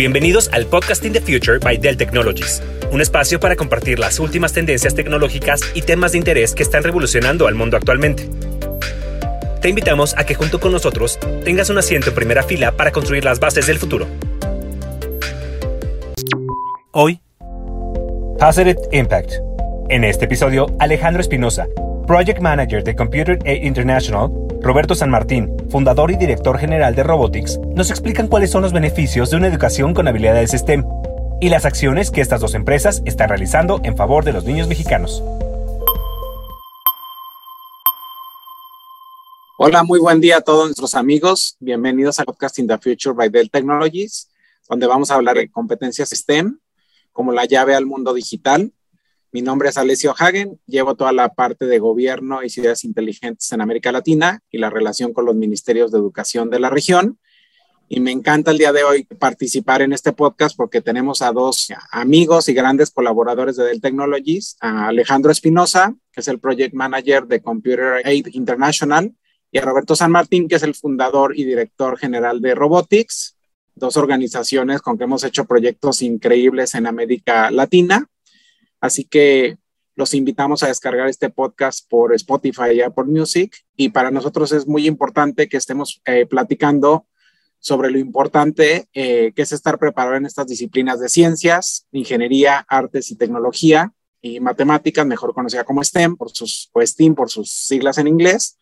Bienvenidos al Podcasting the Future by Dell Technologies, un espacio para compartir las últimas tendencias tecnológicas y temas de interés que están revolucionando al mundo actualmente. Te invitamos a que junto con nosotros tengas un asiento en primera fila para construir las bases del futuro. Hoy, Positive Impact. En este episodio, Alejandro Espinosa, Project Manager de Computer Aid International, Roberto San Martín, fundador y director general de Robotics, nos explican cuáles son los beneficios de una educación con habilidades STEM y las acciones que estas dos empresas están realizando en favor de los niños mexicanos. Hola, muy buen día a todos nuestros amigos. Bienvenidos a Podcasting the Future by Dell Technologies, donde vamos a hablar de competencias STEM como la llave al mundo digital mi nombre es Alessio Hagen, llevo toda la parte de gobierno y ciudades inteligentes en América Latina y la relación con los ministerios de educación de la región. Y me encanta el día de hoy participar en este podcast porque tenemos a dos amigos y grandes colaboradores de Dell Technologies, a Alejandro Espinosa, que es el Project Manager de Computer Aid International, y a Roberto San Martín, que es el fundador y director general de Robotics, dos organizaciones con que hemos hecho proyectos increíbles en América Latina. Así que los invitamos a descargar este podcast por Spotify y por Music. Y para nosotros es muy importante que estemos eh, platicando sobre lo importante eh, que es estar preparado en estas disciplinas de ciencias, ingeniería, artes y tecnología y matemáticas, mejor conocida como STEM, por sus, o STEAM por sus siglas en inglés,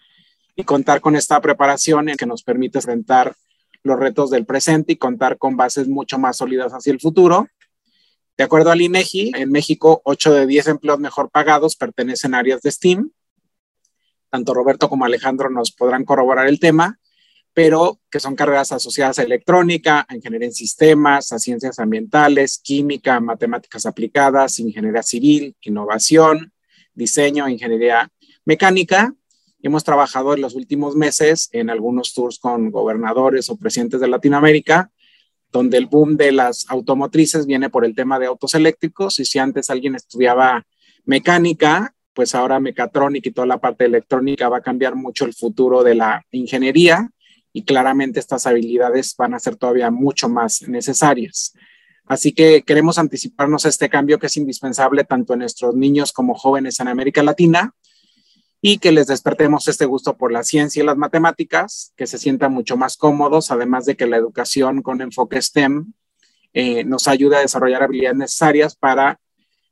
y contar con esta preparación que nos permite enfrentar los retos del presente y contar con bases mucho más sólidas hacia el futuro de acuerdo al INEGI, en México, 8 de 10 empleos mejor pagados pertenecen a áreas de STEAM. Tanto Roberto como Alejandro nos podrán corroborar el tema, pero que son carreras asociadas a electrónica, a ingeniería en sistemas, a ciencias ambientales, química, matemáticas aplicadas, ingeniería civil, innovación, diseño, ingeniería mecánica. Hemos trabajado en los últimos meses en algunos tours con gobernadores o presidentes de Latinoamérica donde el boom de las automotrices viene por el tema de autos eléctricos. Y si antes alguien estudiaba mecánica, pues ahora mecatrónica y toda la parte electrónica va a cambiar mucho el futuro de la ingeniería. Y claramente estas habilidades van a ser todavía mucho más necesarias. Así que queremos anticiparnos a este cambio que es indispensable tanto en nuestros niños como jóvenes en América Latina y que les despertemos este gusto por la ciencia y las matemáticas, que se sientan mucho más cómodos, además de que la educación con enfoque STEM eh, nos ayuda a desarrollar habilidades necesarias para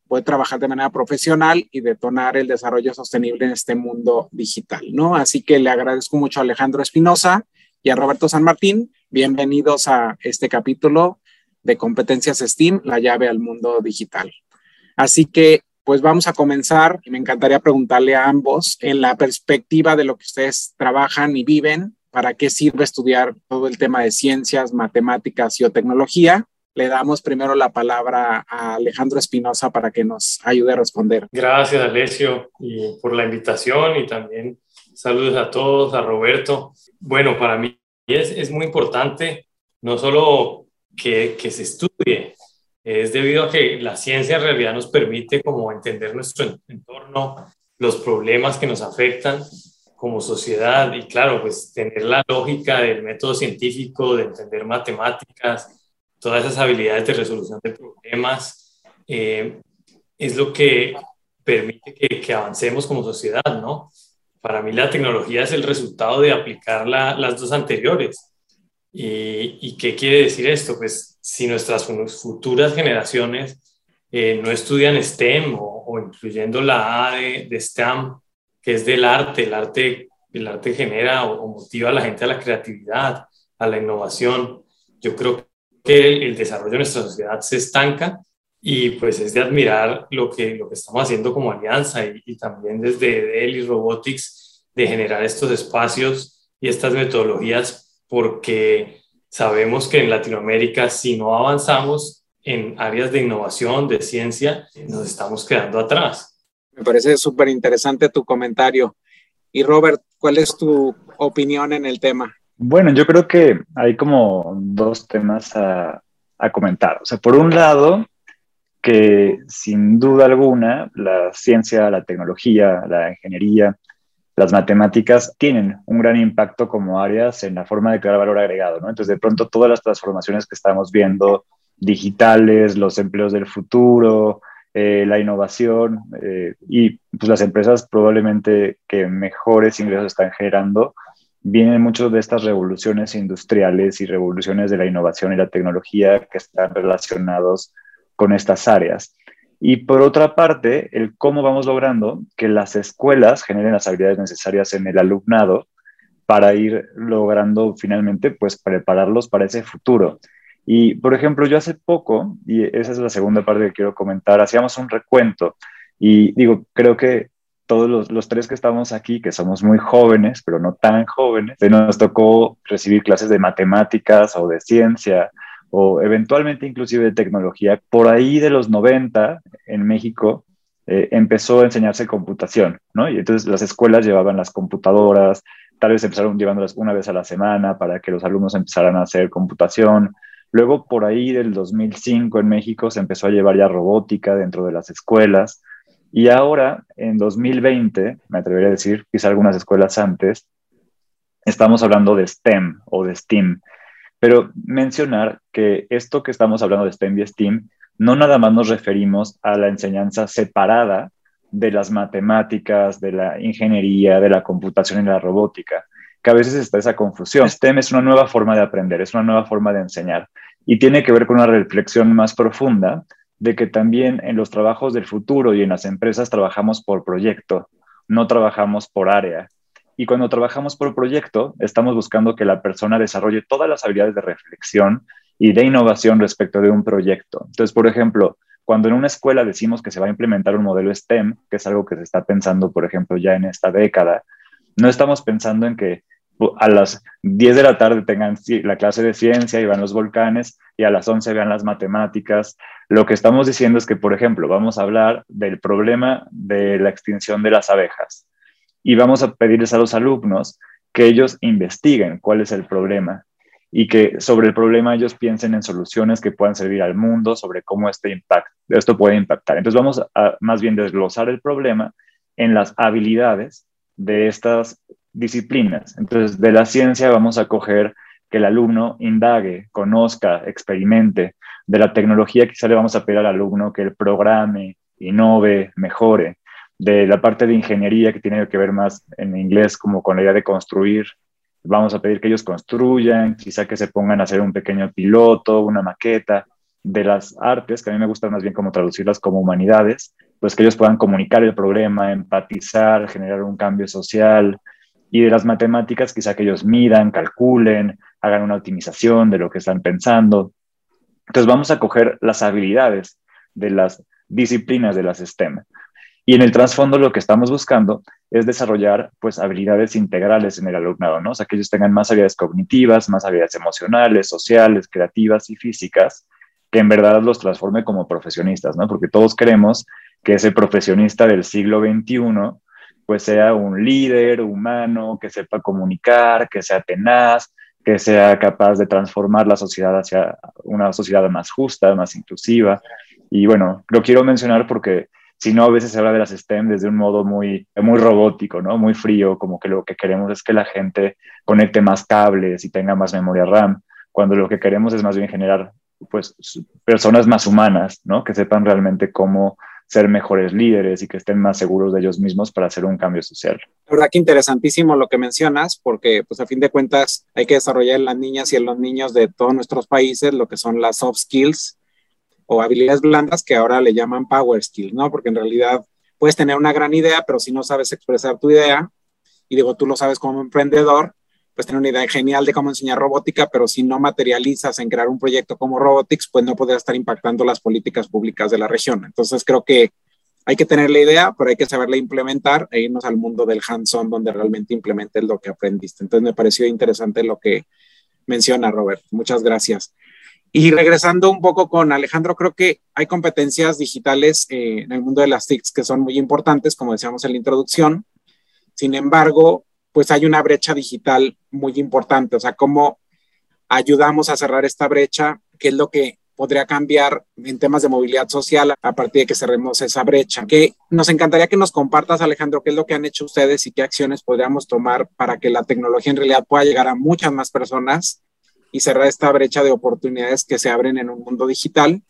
poder trabajar de manera profesional y detonar el desarrollo sostenible en este mundo digital, ¿no? Así que le agradezco mucho a Alejandro Espinosa y a Roberto San Martín. Bienvenidos a este capítulo de competencias STEAM, la llave al mundo digital. Así que pues vamos a comenzar y me encantaría preguntarle a ambos en la perspectiva de lo que ustedes trabajan y viven, para qué sirve estudiar todo el tema de ciencias, matemáticas y tecnología. Le damos primero la palabra a Alejandro Espinosa para que nos ayude a responder. Gracias, Alessio, y por la invitación y también saludos a todos, a Roberto. Bueno, para mí es, muy importante no solo que se estudie, es debido a que la ciencia en realidad nos permite como entender nuestro entorno, los problemas que nos afectan como sociedad y claro, pues tener la lógica del método científico, de entender matemáticas, todas esas habilidades de resolución de problemas, eh, es lo que permite que, que, avancemos como sociedad, ¿no? Para mí la tecnología es el resultado de aplicar la, las dos anteriores. ¿Y, ¿Y qué quiere decir esto? Pues si nuestras futuras generaciones eh, no estudian STEM o, incluyendo la A de, STEM, que es del arte, el arte, el arte genera o, motiva a la gente a la creatividad, a la innovación. Yo creo que el, desarrollo de nuestra sociedad se estanca y pues es de admirar lo que, lo que estamos haciendo como alianza y, y también desde Dell y Robotics de generar estos espacios y estas metodologías porque sabemos que en Latinoamérica si no avanzamos en áreas de innovación, de ciencia, nos estamos quedando atrás. Me parece súper interesante tu comentario. Y Robert, ¿cuál es tu opinión en el tema? Bueno, yo creo que hay como dos temas a, a comentar. O sea, por un lado, que sin duda alguna la ciencia, la tecnología, la ingeniería, las matemáticas tienen un gran impacto como áreas en la forma de crear valor agregado, ¿no? Entonces, de pronto, todas las transformaciones que estamos viendo, digitales, los empleos del futuro, eh, la innovación eh, y pues, las empresas probablemente que mejores ingresos están generando, vienen muchos de estas revoluciones industriales y revoluciones de la innovación y la tecnología que están relacionados con estas áreas. Y por otra parte, el cómo vamos logrando que las escuelas generen las habilidades necesarias en el alumnado para ir logrando finalmente, pues, prepararlos para ese futuro. Y, por ejemplo, yo hace poco, y esa es la segunda parte que quiero comentar, hacíamos un recuento y digo, creo que todos los, los, tres que estamos aquí, que somos muy jóvenes, pero no tan jóvenes, nos tocó recibir clases de matemáticas o de ciencia o eventualmente inclusive de tecnología. Por ahí de los 90 en México eh, empezó a enseñarse computación, ¿no? Y entonces las escuelas llevaban las computadoras, tal vez empezaron llevándolas una vez a la semana para que los alumnos empezaran a hacer computación. Luego, por ahí del 2005 en México se empezó a llevar ya robótica dentro de las escuelas. Y ahora, en 2020, me atrevería a decir, quizá algunas escuelas antes, estamos hablando de STEM o de STEAM, pero mencionar que esto que estamos hablando de STEM y STEAM, no nada más nos referimos a la enseñanza separada de las matemáticas, de la ingeniería, de la computación y la robótica, que a veces está esa confusión. STEM es una nueva forma de aprender, es una nueva forma de enseñar y tiene que ver con una reflexión más profunda de que también en los trabajos del futuro y en las empresas trabajamos por proyecto, no trabajamos por área. Y cuando trabajamos por proyecto, estamos buscando que la persona desarrolle todas las habilidades de reflexión y de innovación respecto de un proyecto. Entonces, por ejemplo, cuando en una escuela decimos que se va a implementar un modelo STEM, que es algo que se está pensando, por ejemplo, ya en esta década, no estamos pensando en que a las 10 de la tarde tengan la clase de ciencia y van los volcanes y a las 11 vean las matemáticas. Lo que estamos diciendo es que, por ejemplo, vamos a hablar del problema de la extinción de las abejas y vamos a pedirles a los alumnos que ellos investiguen cuál es el problema y que sobre el problema ellos piensen en soluciones que puedan servir al mundo, sobre cómo este impact, esto puede impactar. Entonces vamos a más bien desglosar el problema en las habilidades de estas disciplinas. Entonces, de la ciencia vamos a coger que el alumno indague, conozca, experimente. De la tecnología quizá le vamos a pedir al alumno que él programe, innove, mejore de la parte de ingeniería que tiene que ver más en inglés como con la idea de construir. Vamos a pedir que ellos construyan, quizá que se pongan a hacer un pequeño piloto, una maqueta de las artes, que a mí me gusta más bien como traducirlas como humanidades, pues que ellos puedan comunicar el problema, empatizar, generar un cambio social. Y de las matemáticas, quizá que ellos midan, calculen, hagan una optimización de lo que están pensando. Entonces vamos a coger las habilidades de las disciplinas de las STEM. Y en el trasfondo lo que estamos buscando es desarrollar pues habilidades integrales en el alumnado, ¿no? O sea, que ellos tengan más habilidades cognitivas, más habilidades emocionales, sociales, creativas y físicas, que en verdad los transforme como profesionistas, ¿no? Porque todos queremos que ese profesionista del siglo XXI pues sea un líder humano, que sepa comunicar, que sea tenaz, que sea capaz de transformar la sociedad hacia una sociedad más justa, más inclusiva. Y bueno, lo quiero mencionar porque sino a veces se habla de las STEM desde un modo muy, muy robótico, ¿no? Muy frío, como que lo que queremos es que la gente conecte más cables y tenga más memoria RAM, cuando lo que queremos es más bien generar, pues, personas más humanas, ¿no? Que sepan realmente cómo ser mejores líderes y que estén más seguros de ellos mismos para hacer un cambio social. La verdad que interesantísimo lo que mencionas, porque pues a fin de cuentas hay que desarrollar en las niñas y en los niños de todos nuestros países lo que son las soft skills, o habilidades blandas que ahora le llaman power skills, ¿no? Porque en realidad puedes tener una gran idea, pero si no sabes expresar tu idea, y digo, tú lo sabes como emprendedor, pues tener una idea genial de cómo enseñar robótica, pero si no materializas en crear un proyecto como Robotics, pues no podrás estar impactando las políticas públicas de la región. Entonces creo que hay que tener la idea, pero hay que saberla implementar e irnos al mundo del hands-on donde realmente implementes lo que aprendiste. Entonces me pareció interesante lo que, menciona, Robert. Muchas gracias. Y regresando un poco con Alejandro, creo que hay competencias digitales eh, en el mundo de las TICs que son muy importantes, como decíamos en la introducción. Sin embargo, pues hay una brecha digital muy importante. O sea, ¿cómo ayudamos a cerrar esta brecha? ¿Qué es lo que podría cambiar en temas de movilidad social a partir de que cerremos esa brecha. Que nos encantaría que nos compartas, Alejandro, qué es lo que han hecho ustedes y qué acciones podríamos tomar para que la tecnología en realidad pueda llegar a muchas más personas y cerrar esta brecha de oportunidades que se abren en un mundo digital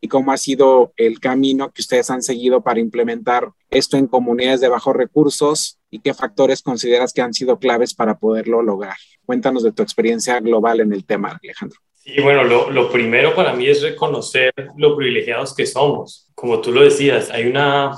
y cómo ha sido el camino que ustedes han seguido para implementar esto en comunidades de bajos recursos y qué factores consideras que han sido claves para poderlo lograr. Cuéntanos de tu experiencia global en el tema, Alejandro. Y bueno, lo, lo, primero para mí es reconocer lo privilegiados que somos. Como tú lo decías, hay una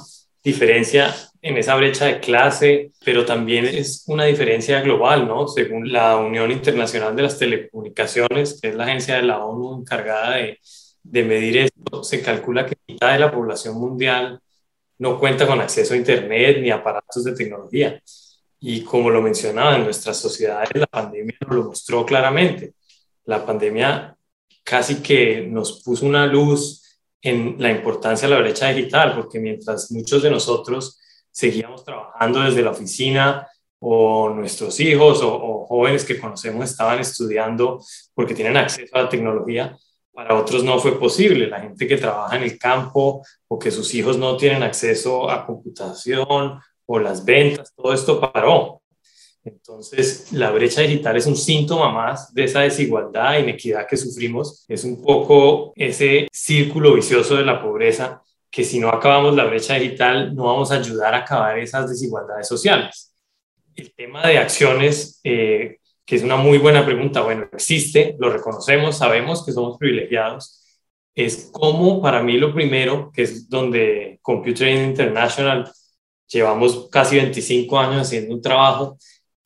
diferencia en esa brecha de clase, pero también es una diferencia global, ¿no? Según la Unión Internacional de las Telecomunicaciones, que es la agencia de la ONU encargada de, de medir esto, se calcula que mitad de la población mundial no cuenta con acceso a Internet ni aparatos de tecnología. Y como lo mencionaba, en nuestras sociedades la pandemia nos lo mostró claramente. La pandemia casi que nos puso una luz en la importancia de la brecha digital, porque mientras muchos de nosotros seguíamos trabajando desde la oficina o nuestros hijos o, o, jóvenes que conocemos estaban estudiando porque tienen acceso a la tecnología, para otros no fue posible. La gente que trabaja en el campo o que sus hijos no tienen acceso a computación o las ventas, todo esto paró. Entonces, la brecha digital es un síntoma más de esa desigualdad inequidad que sufrimos. Es un poco ese círculo vicioso de la pobreza que si no acabamos la brecha digital no vamos a ayudar a acabar esas desigualdades sociales. El tema de acciones, eh, que es una muy buena pregunta, bueno, existe, lo reconocemos, sabemos que somos privilegiados, es como para mí lo primero, que es donde Computer International llevamos casi 25 años haciendo un trabajo,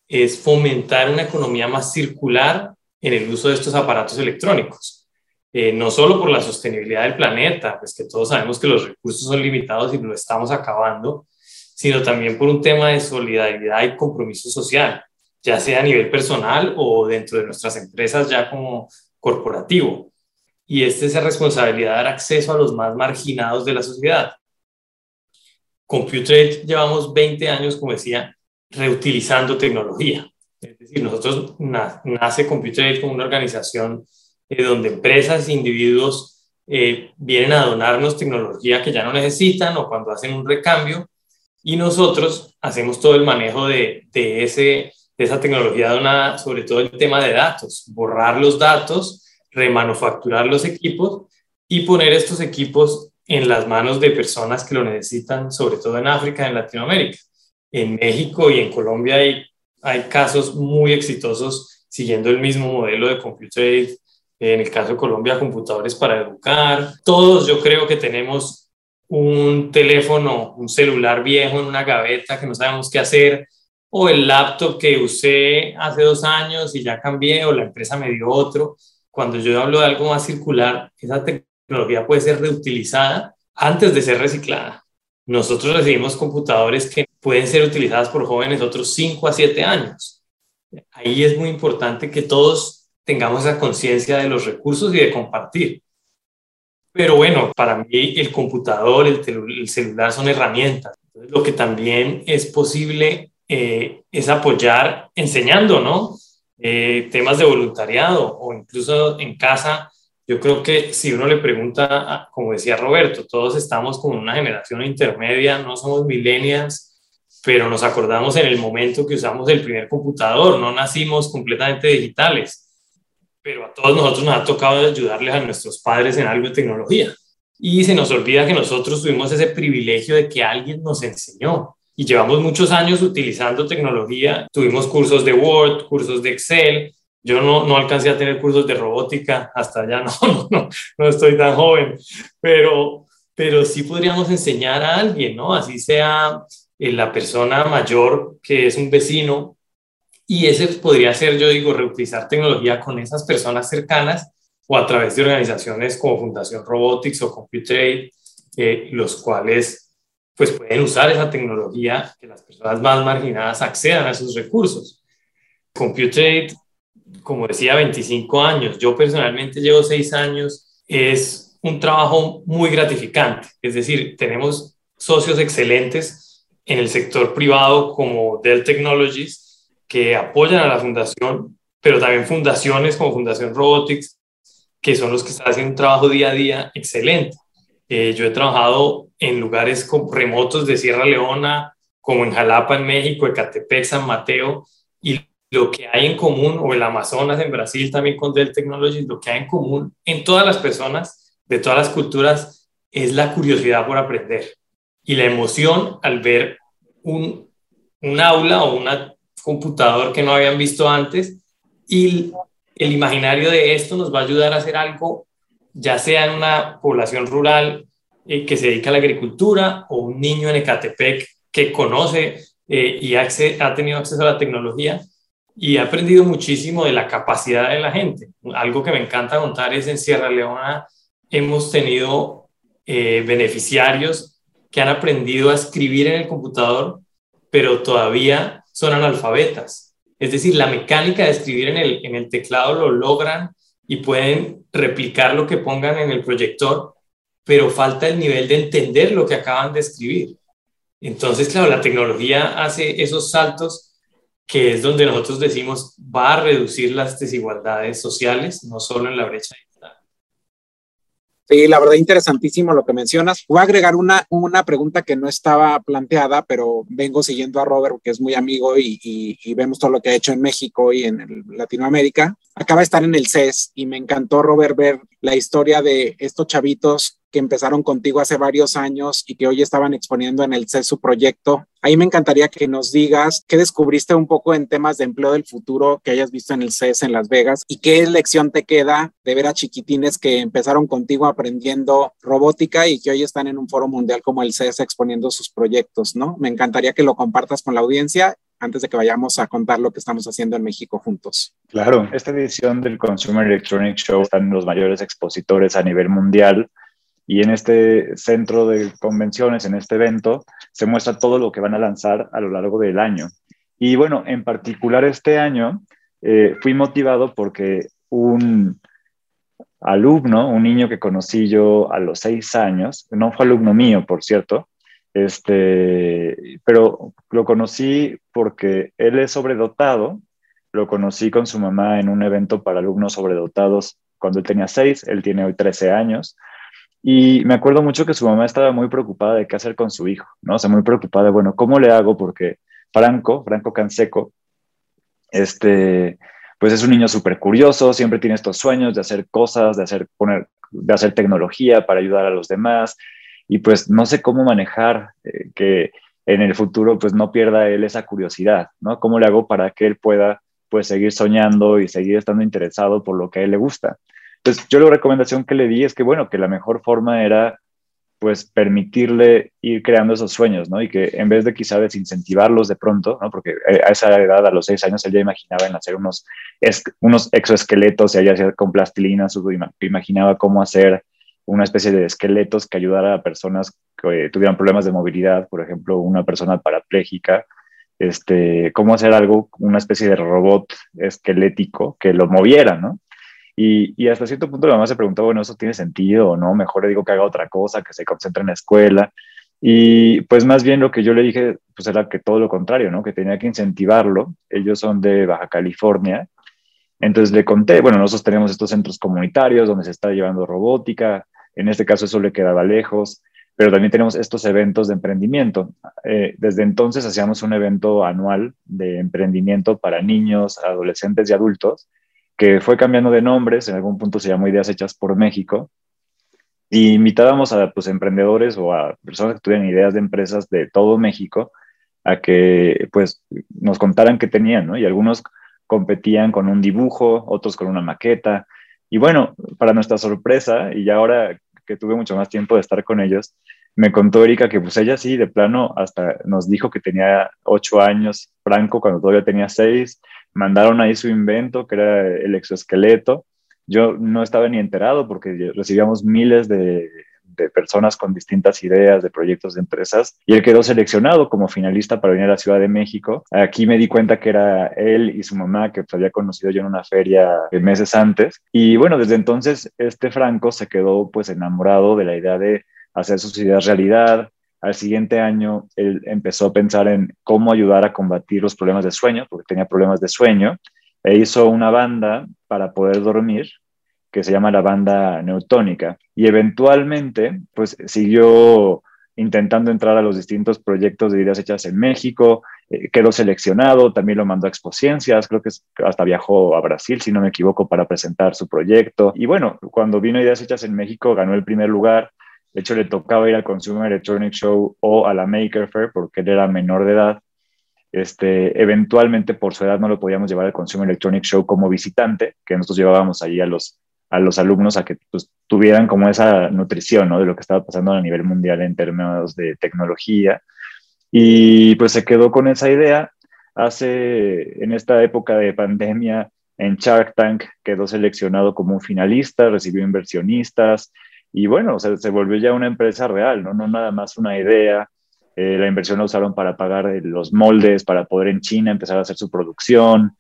es fomentar una economía más circular en el uso de estos aparatos electrónicos. Eh, no solo por la sostenibilidad del planeta, pues que todos sabemos que los recursos son limitados y lo estamos acabando, sino también por un tema de solidaridad y compromiso social, ya sea a nivel personal o dentro de nuestras empresas ya como corporativo. Y es la responsabilidad de dar acceso a los más marginados de la sociedad. Computer llevamos 20 años, como decía, reutilizando tecnología. Es decir, nosotros nace Computer como una organización eh, donde empresas individuos eh, vienen a donarnos tecnología que ya no necesitan o cuando hacen un recambio y nosotros hacemos todo el manejo de, de, ese, de esa tecnología donada, sobre todo el tema de datos, borrar los datos, remanufacturar los equipos y poner estos equipos en las manos de personas que lo necesitan, sobre todo en África, en Latinoamérica. En México y en Colombia hay, hay casos muy exitosos siguiendo el mismo modelo de Computer Aid en el caso de Colombia, computadores para educar. Todos yo creo que tenemos un teléfono, un celular viejo en una gaveta que no sabemos qué hacer, o el laptop que usé hace dos años y ya cambié, o la empresa me dio otro. Cuando yo hablo de algo más circular, esa tecnología puede ser reutilizada antes de ser reciclada. Nosotros recibimos computadores que pueden ser utilizadas por jóvenes otros 5 a 7 años. Ahí es muy importante que todos tengamos esa conciencia de los recursos y de compartir. Pero bueno, para mí el computador, el, celular son herramientas. lo que también es posible eh, es apoyar enseñando, ¿no? Eh, temas de voluntariado o incluso en casa. Yo creo que si uno le pregunta, como decía Roberto, todos estamos como una generación intermedia, no somos millennials, pero nos acordamos en el momento que usamos el primer computador, no nacimos completamente digitales pero a todos nosotros nos ha tocado ayudarles a nuestros padres en algo de tecnología. Y se nos olvida que nosotros tuvimos ese privilegio de que alguien nos enseñó. Y llevamos muchos años utilizando tecnología. Tuvimos cursos de Word, cursos de Excel. Yo no, no alcancé a tener cursos de robótica, hasta allá no, no, no estoy tan joven, pero, pero sí podríamos enseñar a alguien, ¿no? Así sea eh, la persona mayor que es un vecino y ese podría ser, yo digo, reutilizar tecnología con esas personas cercanas o a través de organizaciones como Fundación Robotics o Computer eh, los cuales pues pueden usar esa tecnología que las personas más marginadas accedan a esos recursos. Computer como decía, 25 años. Yo personalmente llevo 6 años. Es un trabajo muy gratificante. Es decir, tenemos socios excelentes en el sector privado como Dell Technologies que apoyan a la fundación, pero también fundaciones como Fundación Robotics, que son los que están haciendo un trabajo día a día excelente. Eh, yo he trabajado en lugares remotos de Sierra Leona, como en Jalapa, en México, Ecatepec, San Mateo, y lo que hay en común, o el Amazonas en Brasil también con Dell Technologies, lo que hay en común en todas las personas de todas las culturas es la curiosidad por aprender y la emoción al ver un, un aula o un computador que no habían visto antes y el imaginario de esto nos va a ayudar a hacer algo, ya sea en una población rural eh, que se dedica a la agricultura o un niño en Ecatepec que conoce eh, y ha, tenido acceso a la tecnología y ha aprendido muchísimo de la capacidad de la gente. Algo que me encanta contar es en Sierra Leona hemos tenido eh, beneficiarios que han aprendido a escribir en el computador, pero todavía son analfabetas. Es decir, la mecánica de escribir en el, teclado lo logran y pueden replicar lo que pongan en el proyector, pero falta el nivel de entender lo que acaban de escribir. Entonces, claro, la tecnología hace esos saltos que es donde nosotros decimos va a reducir las desigualdades sociales, no solo en la brecha Sí, la verdad, interesantísimo lo que mencionas. Voy a agregar una, una pregunta que no estaba planteada, pero vengo siguiendo a Robert, que es muy amigo y, y, vemos todo lo que ha hecho en México y en Latinoamérica. Acaba de estar en el CES y me encantó, Robert, ver la historia de estos chavitos que empezaron contigo hace varios años y que hoy estaban exponiendo en el CES su proyecto. Ahí me encantaría que nos digas qué descubriste un poco en temas de empleo del futuro que hayas visto en el CES en Las Vegas y qué lección te queda de ver a chiquitines que empezaron contigo aprendiendo robótica y que hoy están en un foro mundial como el CES exponiendo sus proyectos, ¿no? Me encantaría que lo compartas con la audiencia antes de que vayamos a contar lo que estamos haciendo en México juntos. Claro, esta edición del Consumer Electronics Show están los mayores expositores a nivel mundial y en este centro de convenciones, en este evento, se muestra todo lo que van a lanzar a lo largo del año. Y bueno, en particular este año eh, fui motivado porque un alumno, un niño que conocí yo a los seis años, no fue alumno mío, por cierto, este, pero lo conocí porque él es sobredotado, lo conocí con su mamá en un evento para alumnos sobredotados cuando él tenía seis, él tiene hoy 13 años, y me acuerdo mucho que su mamá estaba muy preocupada de qué hacer con su hijo, ¿no? O sea, muy preocupada bueno, ¿cómo le hago? Porque Franco, Franco Canseco, este, pues es un niño súper curioso, siempre tiene estos sueños de hacer cosas, de hacer, poner, de hacer tecnología para ayudar a los demás, y pues no sé cómo manejar eh, que en el futuro pues no pierda él esa curiosidad, ¿no? ¿Cómo le hago para que él pueda pues seguir soñando y seguir estando interesado por lo que a él le gusta? Entonces, yo la recomendación que le di es que, bueno, que la mejor forma era, pues, permitirle ir creando esos sueños, ¿no? Y que en vez de quizá desincentivarlos de pronto, ¿no? Porque a esa edad, a los seis años, él ya imaginaba en hacer unos, unos exoesqueletos, y hacía con plastilina, imaginaba cómo hacer una especie de esqueletos que ayudara a personas que tuvieran problemas de movilidad, por ejemplo, una persona parapléjica, este, cómo hacer algo, una especie de robot esquelético que lo moviera, ¿no? Y, hasta cierto punto la mamá se preguntó, bueno, ¿eso tiene sentido o no? Mejor le digo que haga otra cosa, que se concentre en la escuela. Y pues más bien lo que yo le dije, pues era que todo lo contrario, ¿no? Que tenía que incentivarlo. Ellos son de Baja California. Entonces le conté, bueno, nosotros tenemos estos centros comunitarios donde se está llevando robótica. En este caso eso le quedaba lejos, pero también tenemos estos eventos de emprendimiento. Eh, desde entonces hacíamos un evento anual de emprendimiento para niños, adolescentes y adultos que fue cambiando de nombres, en algún punto se llamó Ideas Hechas por México, y invitábamos a pues, emprendedores o a personas que tuvieran ideas de empresas de todo México a que pues, nos contaran qué tenían. Y algunos competían con un dibujo, otros con una maqueta, y bueno, para nuestra sorpresa, y ya ahora que tuve mucho más tiempo de estar con ellos, me contó Erika que pues ella sí, de plano, hasta nos dijo que tenía ocho años, Franco cuando todavía tenía seis, mandaron ahí su invento, que era el exoesqueleto. Yo no estaba ni enterado porque recibíamos miles de de personas con distintas ideas, de proyectos de empresas, y él quedó seleccionado como finalista para venir a la Ciudad de México. Aquí me di cuenta que era él y su mamá, que había conocido yo en una feria meses antes. Y bueno, desde entonces este Franco se quedó pues enamorado de la idea de hacer sus ideas realidad, al siguiente año, él empezó a pensar en cómo ayudar a combatir los problemas de sueño, porque tenía problemas de sueño, e hizo una banda para poder dormir que se llama la banda neutónica. Y eventualmente, pues siguió intentando entrar a los distintos proyectos de ideas hechas en México, eh, quedó seleccionado, también lo mandó a Expociencias, creo que hasta viajó a Brasil, si no me equivoco, para presentar su proyecto. Y bueno, cuando vino Ideas Hechas en México, ganó el primer lugar, de hecho, le tocaba ir al Consumer Electronic Show o a la Maker Fair porque él era menor de edad. Este, eventualmente, por su edad, no lo podíamos llevar al Consumer Electronic Show como visitante, que nosotros llevábamos ahí a los, a los alumnos a que pues, tuvieran como esa nutrición ¿no? de lo que estaba pasando a nivel mundial en términos de tecnología. Y pues se quedó con esa idea. Hace, en esta época de pandemia, en Shark Tank quedó seleccionado como un finalista, recibió inversionistas, y bueno, se, volvió ya una empresa real, ¿no? No nada más una idea. Eh, la inversión la usaron para pagar los moldes, para poder en China empezar a hacer su producción.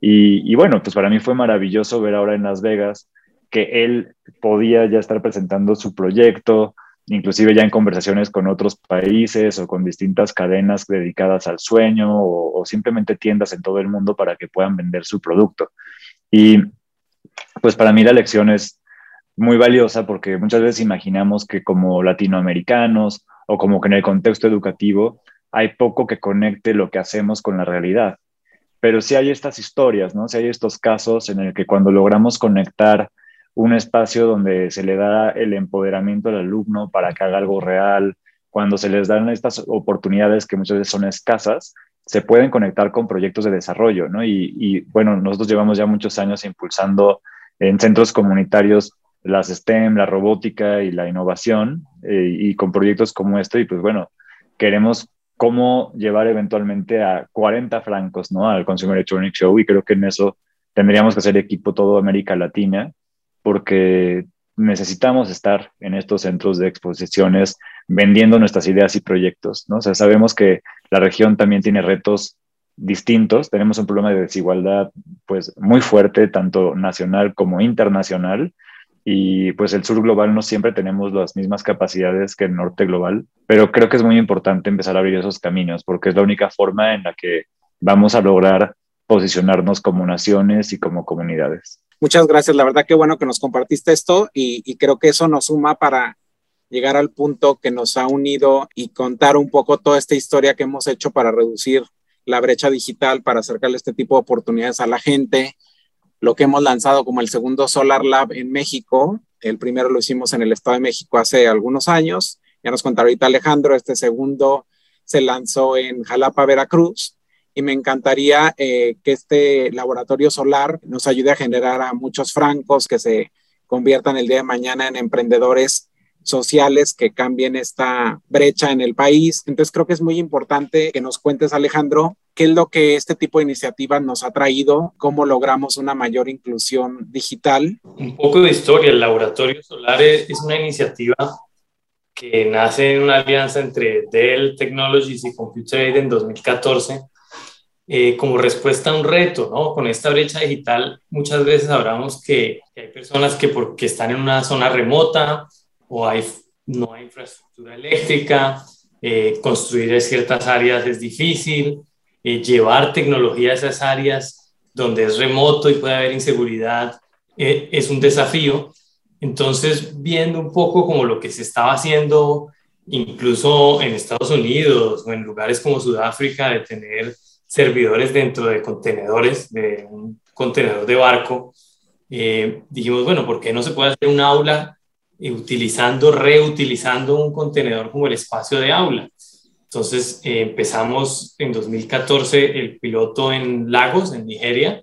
Y, y, bueno, pues para mí fue maravilloso ver ahora en Las Vegas que él podía ya estar presentando su proyecto, inclusive ya en conversaciones con otros países o con distintas cadenas dedicadas al sueño o, o simplemente tiendas en todo el mundo para que puedan vender su producto. Y pues para mí la lección es muy valiosa porque muchas veces imaginamos que como latinoamericanos o como que en el contexto educativo hay poco que conecte lo que hacemos con la realidad. Pero sí hay estas historias, ¿no? Sí hay estos casos en el que cuando logramos conectar un espacio donde se le da el empoderamiento al alumno para que haga algo real, cuando se les dan estas oportunidades que muchas veces son escasas, se pueden conectar con proyectos de desarrollo, ¿no? Y, y bueno, nosotros llevamos ya muchos años impulsando en centros comunitarios las STEM, la robótica y la innovación, eh, y con proyectos como este, y pues bueno, queremos cómo llevar eventualmente a 40 francos, ¿no? Al Consumer Electronic Show, y creo que en eso tendríamos que hacer equipo todo América Latina, porque necesitamos estar en estos centros de exposiciones vendiendo nuestras ideas y proyectos, ¿no? O sabemos que la región también tiene retos distintos, tenemos un problema de desigualdad pues muy fuerte, tanto nacional como internacional, y pues el sur global no siempre tenemos las mismas capacidades que el norte global, pero creo que es muy importante empezar a abrir esos caminos porque es la única forma en la que vamos a lograr posicionarnos como naciones y como comunidades. Muchas gracias, la verdad que bueno que nos compartiste esto y, y creo que eso nos suma para llegar al punto que nos ha unido y contar un poco toda esta historia que hemos hecho para reducir la brecha digital, para acercarle este tipo de oportunidades a la gente, lo que hemos lanzado como el segundo Solar Lab en México. El primero lo hicimos en el Estado de México hace algunos años. Ya nos contará ahorita Alejandro, este segundo se lanzó en Jalapa, Veracruz. Y me encantaría eh, que este laboratorio solar nos ayude a generar a muchos francos que se conviertan el día de mañana en emprendedores sociales que cambien esta brecha en el país. Entonces creo que es muy importante que nos cuentes, Alejandro, qué es lo que este tipo de iniciativas nos ha traído, cómo logramos una mayor inclusión digital. Un poco de historia, el Laboratorio Solar es una iniciativa que nace en una alianza entre Dell Technologies y Computer Aid en 2014 eh, como respuesta a un reto, ¿no? Con esta brecha digital muchas veces hablamos que, que hay personas que porque están en una zona remota o no hay infraestructura eléctrica, eh, construir ciertas áreas es difícil, eh, llevar tecnología a esas áreas donde es remoto y puede haber inseguridad eh, es un desafío. Entonces, viendo un poco como lo que se estaba haciendo incluso en Estados Unidos o en lugares como Sudáfrica, de tener servidores dentro de contenedores, de un contenedor de barco, dijimos, bueno, ¿por qué no se puede hacer un aula utilizando, reutilizando un contenedor como el espacio de aula. Entonces eh, empezamos en 2014 el piloto en Lagos, en Nigeria,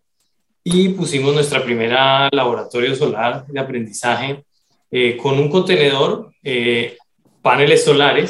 y pusimos nuestra primera laboratorio solar de aprendizaje eh, con un contenedor, eh, paneles solares.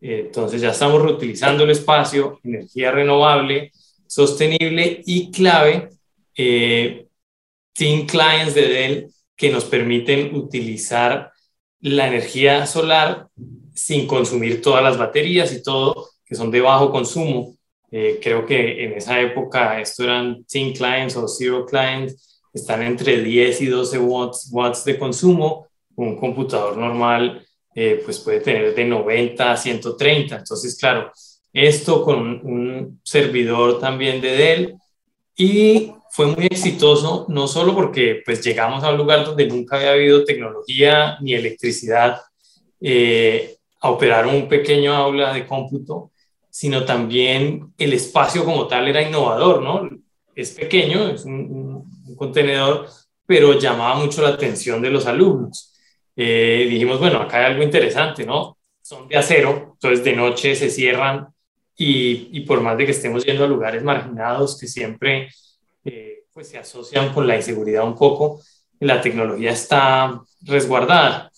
entonces ya estamos reutilizando el espacio, energía renovable, sostenible y clave, Team Clients de Dell que nos permiten utilizar la energía solar sin consumir todas las baterías y todo, que son de bajo consumo. Eh, creo que en esa época esto eran 10 clients o zero clients, están entre 10 y 12 watts, watts de consumo. Un computador normal eh, pues puede tener de 90 a 130. Entonces, claro, esto con un, servidor también de Dell y fue muy exitoso, no solo porque pues llegamos a un lugar donde nunca había habido tecnología ni electricidad eh, a operar un pequeño aula de cómputo, sino también el espacio como tal era innovador, ¿no? Es pequeño, es un, contenedor, pero llamaba mucho la atención de los alumnos. Eh, dijimos, bueno, acá hay algo interesante, ¿no? Son de acero, entonces de noche se cierran y, y por más de que estemos yendo a lugares marginados que siempre eh, pues se asocian con la inseguridad un poco, la tecnología está resguardada.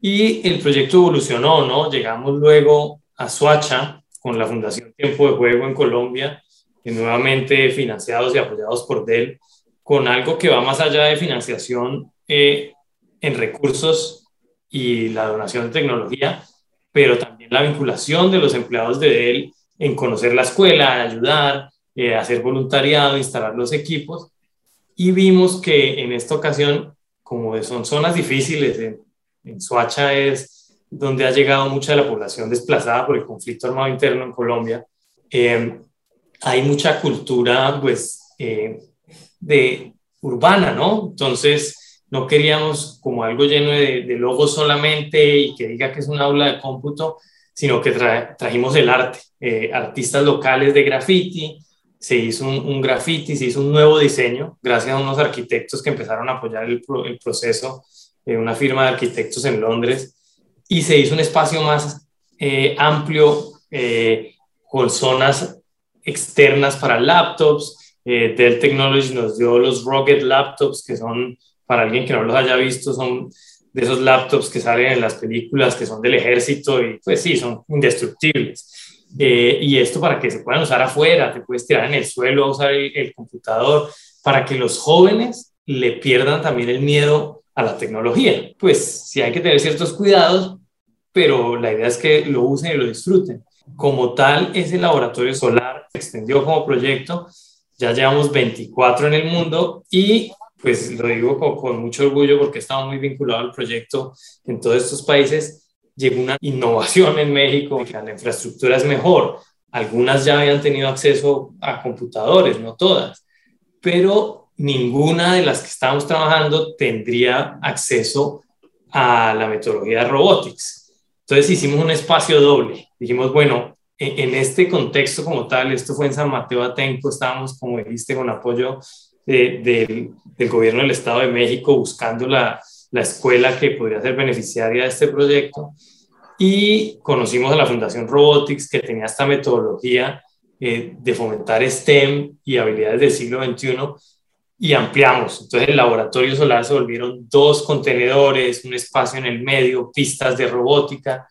Y el proyecto evolucionó, ¿no? Llegamos luego a Suacha con la Fundación Tiempo de Juego en Colombia, nuevamente financiados y apoyados por Dell, con algo que va más allá de financiación eh, en recursos y la donación de tecnología, pero también la vinculación de los empleados de Dell en conocer la escuela, ayudar, eh, hacer voluntariado, instalar los equipos. Y vimos que en esta ocasión, como son zonas difíciles, en, en Soacha es donde ha llegado mucha de la población desplazada por el conflicto armado interno en Colombia, eh, hay mucha cultura, pues, eh, de urbana, ¿no? Entonces, no queríamos como algo lleno de, de logos solamente y que diga que es un aula de cómputo, sino que trajimos el arte, eh, artistas locales de graffiti, se hizo un, un, graffiti, se hizo un nuevo diseño, gracias a unos arquitectos que empezaron a apoyar el, el proceso, eh, una firma de arquitectos en Londres, y se hizo un espacio más eh, amplio eh, con zonas externas para laptops. Eh, Dell Technologies nos dio los Rocket Laptops, que son, para alguien que no los haya visto, son de esos laptops que salen en las películas, que son del ejército y pues sí, son indestructibles. Eh, y esto para que se puedan usar afuera, te puedes tirar en el suelo a usar el, computador, para que los jóvenes le pierdan también el miedo a la tecnología. Pues sí hay que tener ciertos cuidados, pero la idea es que lo usen y lo disfruten. Como tal, ese laboratorio solar se extendió como proyecto, ya llevamos 24 en el mundo y pues lo digo con, mucho orgullo porque estaba muy vinculado al proyecto en todos estos países. Llegó una innovación en México, la infraestructura es mejor. Algunas ya habían tenido acceso a computadores, no todas, pero ninguna de las que estábamos trabajando tendría acceso a la metodología de robotics. Entonces hicimos un espacio doble. Dijimos, bueno, en este contexto como tal, esto fue en San Mateo Atenco, estábamos, como dijiste, con apoyo de, de, del gobierno del Estado de México buscando la, la, escuela que podría ser beneficiaria de este proyecto. Y conocimos a la Fundación Robotics que tenía esta metodología eh, de fomentar STEM y habilidades del siglo XXI y ampliamos. Entonces el laboratorio solar se volvieron dos contenedores, un espacio en el medio, pistas de robótica.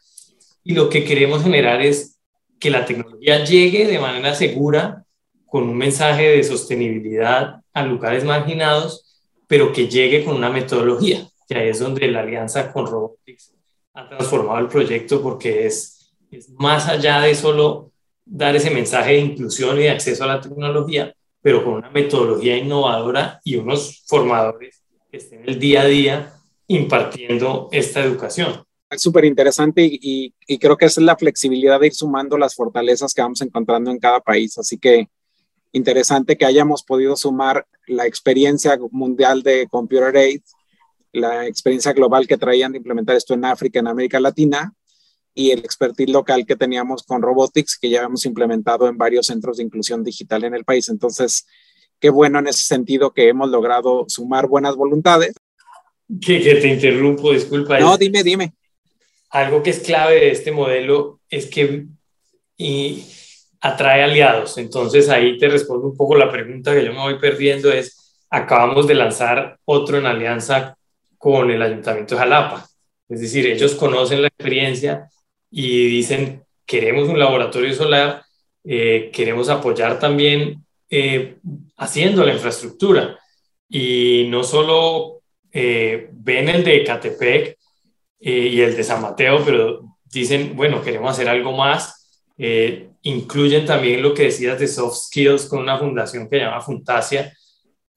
Y lo que queremos generar es que la tecnología llegue de manera segura con un mensaje de sostenibilidad a lugares marginados, pero que llegue con una metodología, que ahí es donde la alianza con Robotics ha transformado el proyecto porque es, es más allá de solo dar ese mensaje de inclusión y de acceso a la tecnología, pero con una metodología innovadora y unos formadores que estén el día a día impartiendo esta educación. Es súper interesante y, y, y, creo que es la flexibilidad de ir sumando las fortalezas que vamos encontrando en cada país. Así que interesante que hayamos podido sumar la experiencia mundial de Computer Aid, la experiencia global que traían de implementar esto en África, en América Latina, y el expertise local que teníamos con Robotics, que ya hemos implementado en varios centros de inclusión digital en el país. Entonces, qué bueno en ese sentido que hemos logrado sumar buenas voluntades. Que, que te interrumpo, disculpa. No, dime, dime. Algo que es clave de este modelo es que y atrae aliados. Entonces ahí te respondo un poco la pregunta que yo me voy perdiendo es, acabamos de lanzar otro en alianza con el Ayuntamiento de Jalapa. Es decir, ellos conocen la experiencia y dicen, queremos un laboratorio solar, eh, queremos apoyar también eh, haciendo la infraestructura. Y no solo eh, ven el de Catepec, y el de San Mateo, pero dicen, bueno, queremos hacer algo más. Incluyen también lo que decías de soft skills con una fundación que se llama Funtasia,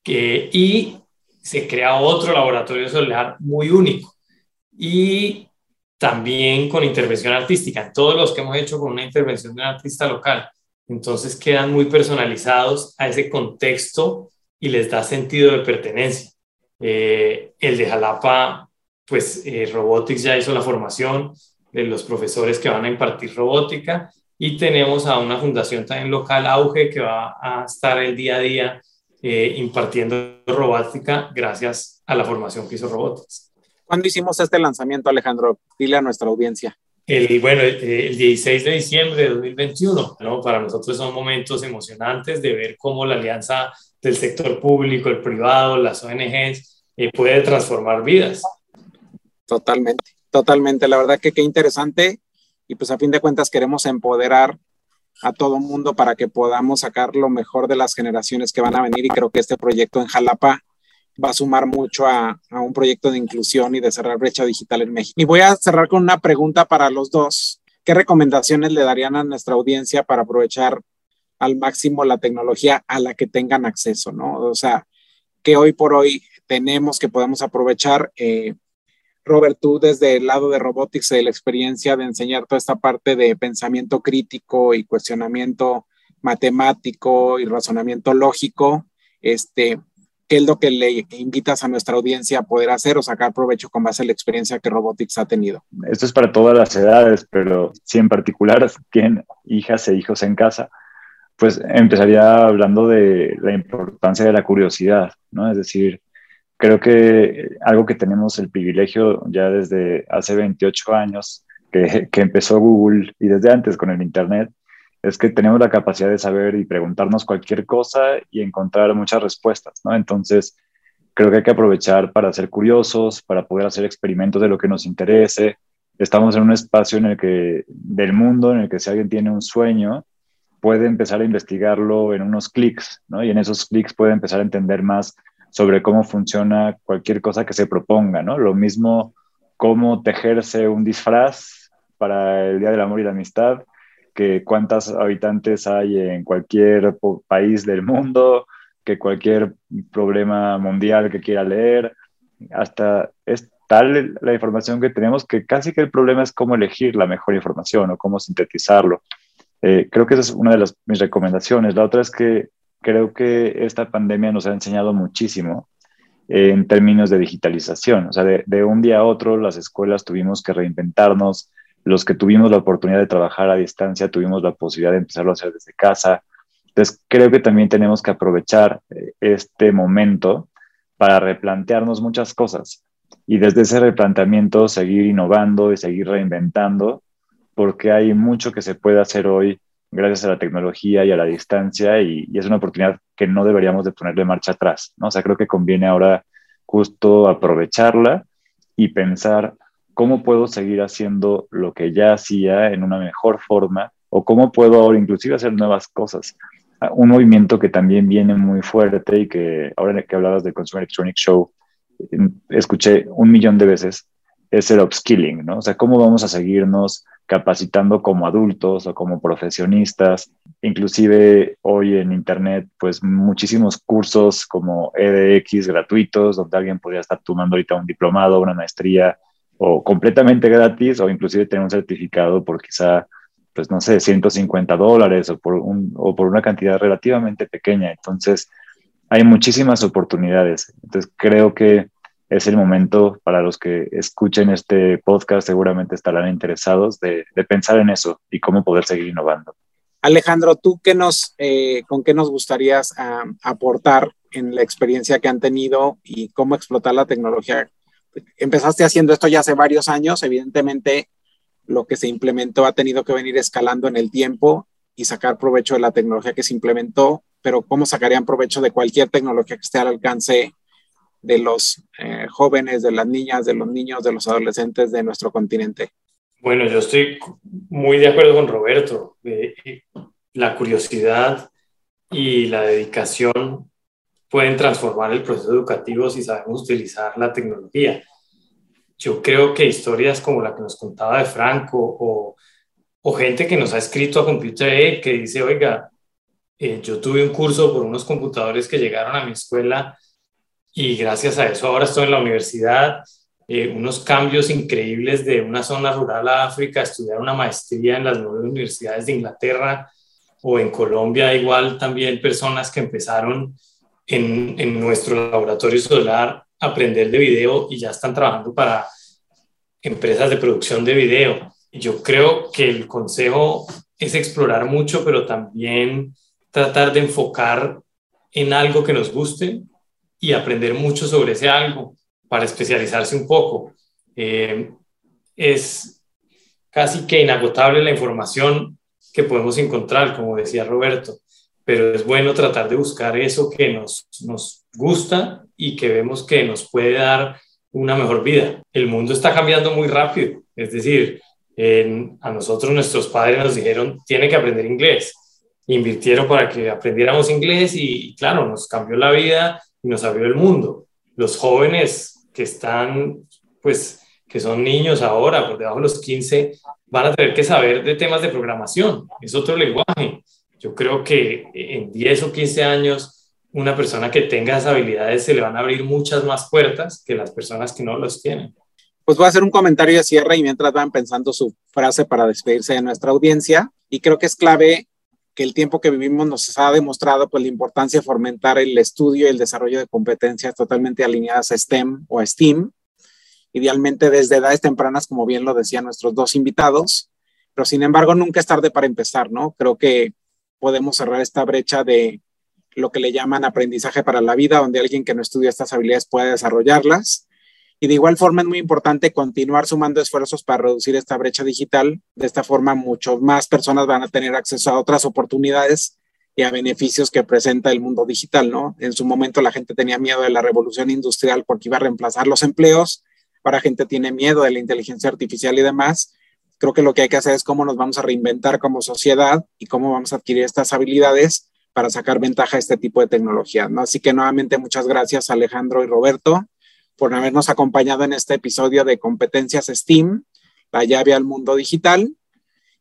que, y se crea otro laboratorio solar muy único. Y también con intervención artística, todos los que hemos hecho con una intervención de un artista local. Entonces quedan muy personalizados a ese contexto y les da sentido de pertenencia. Eh, el de Jalapa, pues eh, Robotics ya hizo la formación de los profesores que van a impartir robótica y tenemos a una fundación también local, Auge, que va a estar el día a día eh, impartiendo robótica gracias a la formación que hizo Robotics. ¿Cuándo hicimos este lanzamiento, Alejandro? Dile a nuestra audiencia. El, bueno, el 16 de diciembre de 2021, ¿no? Para nosotros son momentos emocionantes de ver cómo la alianza del sector público, el privado, las ONGs, eh, puede transformar vidas. Totalmente, totalmente. La verdad que qué interesante. Y pues a fin de cuentas queremos empoderar a todo mundo para que podamos sacar lo mejor de las generaciones que van a venir. Y creo que este proyecto en Jalapa va a sumar mucho a, un proyecto de inclusión y de cerrar brecha digital en México. Y voy a cerrar con una pregunta para los dos. ¿Qué recomendaciones le darían a nuestra audiencia para aprovechar al máximo la tecnología a la que tengan acceso, ¿no? O sea, que hoy por hoy tenemos que podemos aprovechar. Eh, Robert, tú desde el lado de robotics, de la experiencia de enseñar toda esta parte de pensamiento crítico y cuestionamiento matemático y razonamiento lógico, este, ¿qué es lo que le invitas a nuestra audiencia a poder hacer o sacar provecho con base a la experiencia que Robotics ha tenido? Esto es para todas las edades, pero si en particular tienen hijas e hijos en casa, pues empezaría hablando de la importancia de la curiosidad, ¿no? Es decir, creo que algo que tenemos el privilegio ya desde hace 28 años que, que empezó Google y desde antes con el Internet, es que tenemos la capacidad de saber y preguntarnos cualquier cosa y encontrar muchas respuestas, ¿no? Entonces, creo que hay que aprovechar para ser curiosos, para poder hacer experimentos de lo que nos interese. Estamos en un espacio en el que, del mundo, en el que si alguien tiene un sueño, puede empezar a investigarlo en unos clics, ¿no? Y en esos clics puede empezar a entender más sobre cómo funciona cualquier cosa que se proponga, ¿no? Lo mismo cómo tejerse un disfraz para el Día del Amor y la Amistad, que cuántas habitantes hay en cualquier país del mundo, que cualquier problema mundial que quiera leer, hasta es tal la información que tenemos que casi que el problema es cómo elegir la mejor información o cómo sintetizarlo. Eh, creo que esa es una de las, mis recomendaciones. La otra es que creo que esta pandemia nos ha enseñado muchísimo en términos de digitalización. O sea, de, de un día a otro las escuelas tuvimos que reinventarnos, los que tuvimos la oportunidad de trabajar a distancia tuvimos la posibilidad de empezarlo a hacer desde casa. Entonces, creo que también tenemos que aprovechar eh, este momento para replantearnos muchas cosas y desde ese replanteamiento seguir innovando y seguir reinventando, porque hay mucho que se puede hacer hoy gracias a la tecnología y a la distancia y, y es una oportunidad que no deberíamos de ponerle marcha atrás, ¿no? O sea, creo que conviene ahora justo aprovecharla y pensar cómo puedo seguir haciendo lo que ya hacía en una mejor forma o cómo puedo ahora inclusive hacer nuevas cosas. Ah, un movimiento que también viene muy fuerte y que ahora que hablabas del Consumer Electronic Show, escuché un millón de veces, es el upskilling, ¿no? O sea, cómo vamos a seguirnos capacitando como adultos o como profesionistas. Inclusive hoy en Internet, pues muchísimos cursos como EDX gratuitos, donde alguien podría estar tomando ahorita un diplomado, una maestría, o completamente gratis o inclusive tener un certificado por quizá, pues no sé, 150 dólares o por, un, o por una cantidad relativamente pequeña. Entonces, hay muchísimas oportunidades. Entonces, creo que es el momento para los que escuchen este podcast, seguramente estarán interesados de, pensar en eso y cómo poder seguir innovando. Alejandro, ¿tú qué nos, eh, con qué nos gustarías uh, aportar en la experiencia que han tenido y cómo explotar la tecnología empezaste haciendo esto ya hace varios años, evidentemente lo que se implementó ha tenido que venir escalando en el tiempo y sacar provecho de la tecnología que se implementó, pero ¿cómo sacarían provecho de cualquier tecnología que esté al alcance de los eh, jóvenes, de las niñas, de los niños, de los adolescentes de nuestro continente? Bueno, yo estoy muy de acuerdo con Roberto. la curiosidad y la dedicación pueden transformar el proceso educativo si sabemos utilizar la tecnología. yo creo que historias como la que nos contaba de Franco o, o gente que nos ha escrito a Computer Aid que dice, oiga, eh, yo tuve un curso por unos computadores que llegaron a mi escuela y gracias a eso ahora estoy en la universidad. Eh, unos cambios increíbles de una zona rural a África, estudiar una maestría en las nuevas universidades de Inglaterra o en Colombia, igual también personas que empezaron en, en nuestro laboratorio solar a aprender de video y ya están trabajando para empresas de producción de video. Yo creo que el consejo es explorar mucho, pero también tratar de enfocar en algo que nos guste y aprender mucho sobre ese algo para especializarse un poco. Eh, es casi que inagotable la información que podemos encontrar, como decía Roberto, pero es bueno tratar de buscar eso que nos, nos gusta y que vemos que nos puede dar una mejor vida. El mundo está cambiando muy rápido, es decir, a nosotros nuestros padres nos dijeron, tiene que aprender inglés invirtieron para que aprendiéramos inglés y, claro, nos cambió la vida y nos abrió el mundo. Los jóvenes que están, pues, que son niños ahora, por debajo de los 15, van a tener que saber de temas de programación. Es otro lenguaje. Yo creo que en 10 o 15 años, una persona que tenga esas habilidades se le van a abrir muchas más puertas que las personas que no los tienen. Pues voy a hacer un comentario de cierre y mientras van pensando su frase para despedirse de nuestra audiencia. Y creo que es clave que el tiempo que vivimos nos ha demostrado pues la importancia de fomentar el estudio y el desarrollo de competencias totalmente alineadas a STEM o a STEAM, idealmente desde edades tempranas, como bien lo decían nuestros dos invitados, pero sin embargo nunca es tarde para empezar, ¿no? Creo que podemos cerrar esta brecha de lo que le llaman aprendizaje para la vida, donde alguien que no estudia estas habilidades puede desarrollarlas y de igual forma es muy importante continuar sumando esfuerzos para reducir esta brecha digital. De esta forma, mucho más personas van a tener acceso a otras oportunidades y a beneficios que presenta el mundo digital, ¿no? En su momento la gente tenía miedo de la revolución industrial porque iba a reemplazar los empleos. Ahora gente tiene miedo de la inteligencia artificial y demás. Creo que lo que hay que hacer es cómo nos vamos a reinventar como sociedad y cómo vamos a adquirir estas habilidades para sacar ventaja a este tipo de tecnología, ¿no? Así que nuevamente muchas gracias Alejandro y Roberto por habernos acompañado en este episodio de Competencias STEAM, la llave al mundo digital.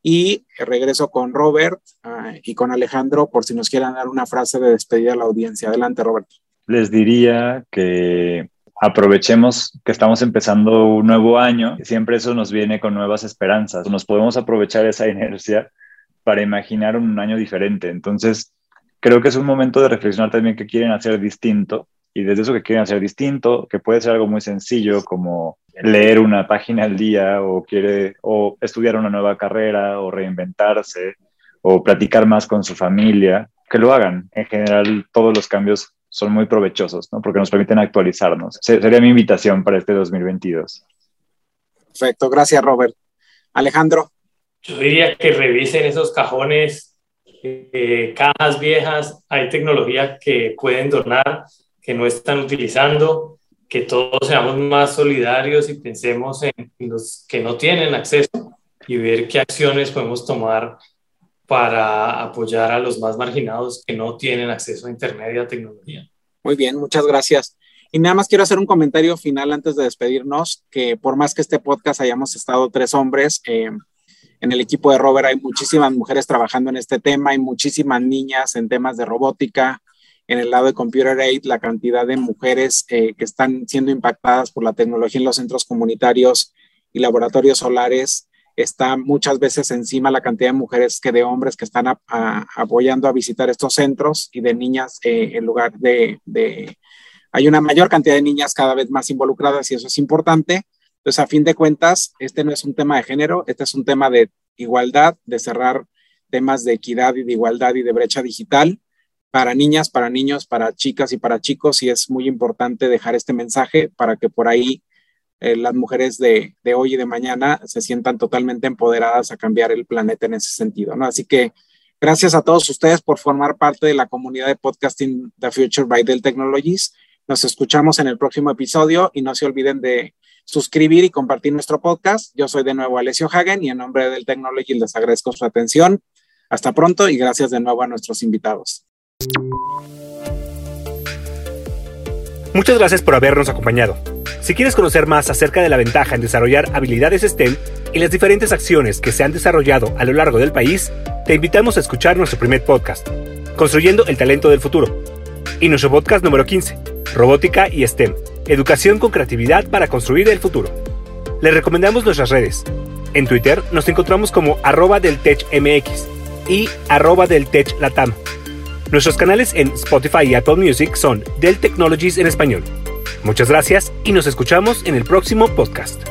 Y regreso con Robert uh, y con Alejandro por si nos quieren dar una frase de despedida a la audiencia. Adelante, Robert. Les diría que aprovechemos que estamos empezando un nuevo año. Siempre eso nos viene con nuevas esperanzas. Nos podemos aprovechar esa inercia para imaginar un año diferente. Entonces, creo que es un momento de reflexionar también qué quieren hacer distinto y desde eso que quieren hacer distinto, que puede ser algo muy sencillo como leer una página al día o quiere o estudiar una nueva carrera o reinventarse o platicar más con su familia, que lo hagan. En general, todos los cambios son muy provechosos, ¿no? Porque nos permiten actualizarnos. Sería mi invitación para este 2022. Perfecto, gracias Robert. Alejandro. Yo diría que revisen esos cajones, eh, cajas viejas, hay tecnología que pueden donar que no están utilizando, que todos seamos más solidarios y pensemos en los que no tienen acceso y ver qué acciones podemos tomar para apoyar a los más marginados que no tienen acceso a Internet y a tecnología. Muy bien, muchas gracias. Y nada más quiero hacer un comentario final antes de despedirnos, que por más que este podcast hayamos estado tres hombres, eh, en el equipo de Robert hay muchísimas mujeres trabajando en este tema, hay muchísimas niñas en temas de robótica, en el lado de Computer Aid, la cantidad de mujeres eh, que están siendo impactadas por la tecnología en los centros comunitarios y laboratorios solares está muchas veces encima la cantidad de mujeres que de hombres que están apoyando a visitar estos centros y de niñas eh, en lugar de, de, Hay una mayor cantidad de niñas cada vez más involucradas y eso es importante. Entonces, a fin de cuentas, este no es un tema de género, este es un tema de igualdad, de cerrar temas de equidad y de igualdad y de brecha digital para niñas, para niños, para chicas y para chicos, y es muy importante dejar este mensaje para que por ahí eh, las mujeres de, hoy y de mañana se sientan totalmente empoderadas a cambiar el planeta en ese sentido, ¿no? Así que gracias a todos ustedes por formar parte de la comunidad de podcasting The Future by Dell Technologies. Nos escuchamos en el próximo episodio y no se olviden de suscribir y compartir nuestro podcast. Yo soy de nuevo Alessio Hagen y en nombre de Dell Technologies les agradezco su atención. Hasta pronto y gracias de nuevo a nuestros invitados. Muchas gracias por habernos acompañado. Si quieres conocer más acerca de la ventaja en desarrollar habilidades STEM y las diferentes acciones que se han desarrollado a lo largo del país, te invitamos a escuchar nuestro primer podcast, Construyendo el Talento del Futuro, y nuestro podcast número 15, Robótica y STEM, Educación con Creatividad para Construir el Futuro. Les recomendamos nuestras redes. En Twitter nos encontramos como arroba del y arroba del. Nuestros canales en Spotify y Apple Music son Dell Technologies en español. Muchas gracias y nos escuchamos en el próximo podcast.